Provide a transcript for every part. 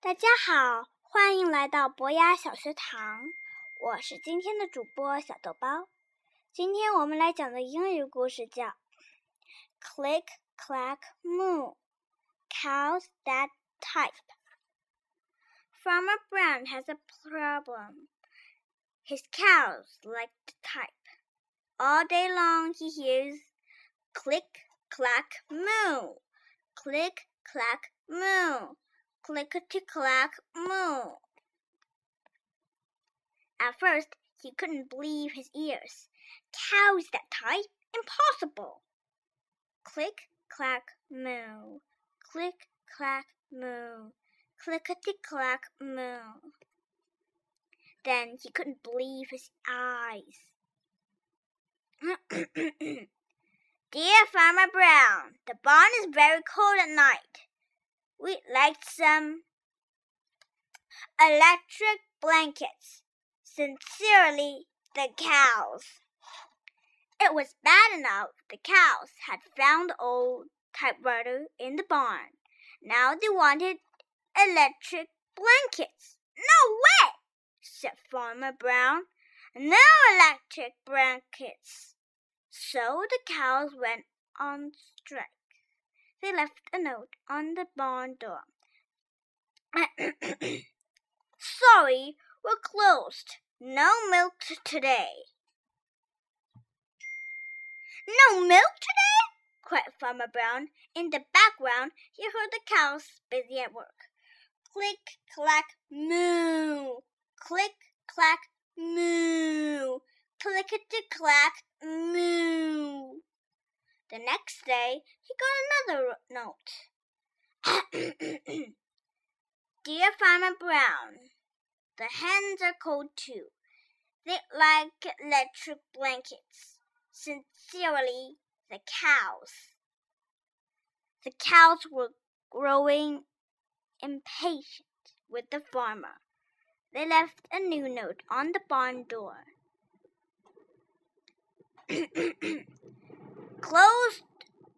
大家好，欢迎来到博雅小学堂，我是今天的主播小豆包。今天我们来讲的英语故事叫《Click Clack Moo Cows That Type》。Farmer Brown has a problem. His cows like to type. All day long he hears click, clack, moo. Click, clack, moo. Clickety clack, moo. At first, he couldn't believe his ears. Cows that type? Impossible! Click, clack, moo. Click, clack, moo. Clickety clack, moo. Then he couldn't believe his eyes. Dear Farmer Brown, the barn is very cold at night. We'd like some electric blankets. Sincerely, the cows. It was bad enough the cows had found the old typewriter in the barn. Now they wanted electric blankets. No way, said Farmer Brown. No electric blankets. So the cows went on strike. They left a note on the barn door. Sorry, we're closed. No milk today. No milk today? cried Farmer Brown. In the background, he heard the cows busy at work. Click, clack, moo. Click, clack, moo. Clickety clack, moo. The next day, he got another note. Dear Farmer Brown, the hens are cold too. They like electric blankets. Sincerely, the cows. The cows were growing impatient with the farmer. They left a new note on the barn door. Closed,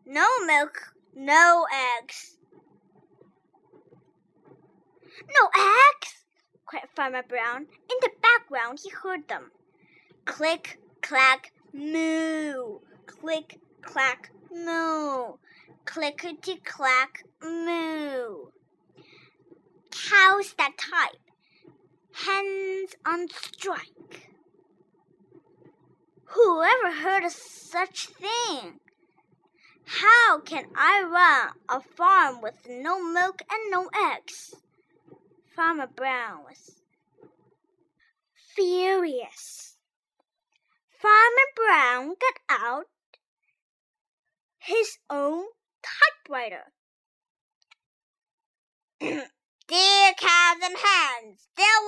no milk, no eggs. No eggs! cried Farmer Brown. In the background, he heard them. Click, clack, moo. Click, clack, moo. Clickety clack, moo. Cows that type. Hens on strike. Who ever heard of such thing? How can I run a farm with no milk and no eggs? Farmer Brown was furious. Farmer Brown got out his own typewriter. Dear cows and hens, there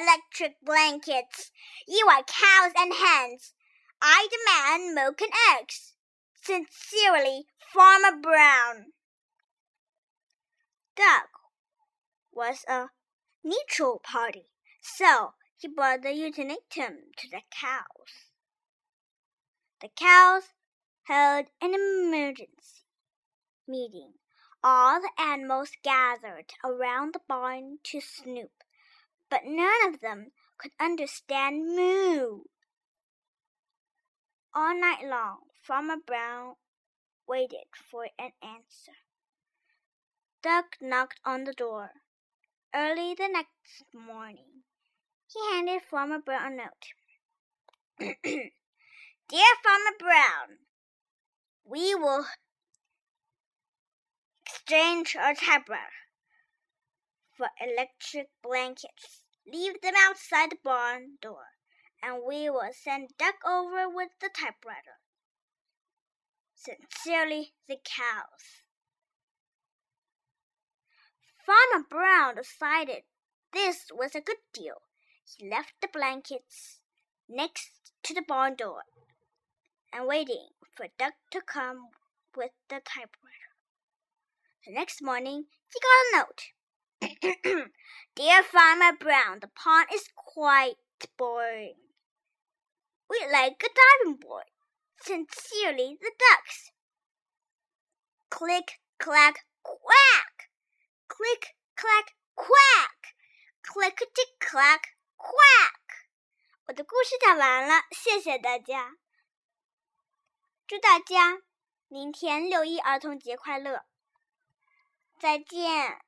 electric blankets. You are cows and hens. I demand milk and eggs. Sincerely, Farmer Brown. Duck was a neutral party, so he brought the ultimatum to the cows. The cows held an emergency meeting. All the animals gathered around the barn to snoop, but none of them could understand moo. All night long, Farmer Brown waited for an answer. Duck knocked on the door. Early the next morning, he handed Farmer Brown a note. Dear Farmer Brown, we will exchange our typewriter for electric blankets. Leave them outside the barn door, and we will send Duck over with the typewriter. Sincerely, the cows. Farmer Brown decided this was a good deal. He left the blankets next to the barn door and waiting for Duck to come with the typewriter. The next morning, he got a note. Dear Farmer Brown, the pond is quite boring. We'd like a diving board. Sincerely, the ducks. Click, clack, quack. Click, clack quack, clickety clack quack。我的故事讲完了，谢谢大家。祝大家明天六一儿童节快乐！再见。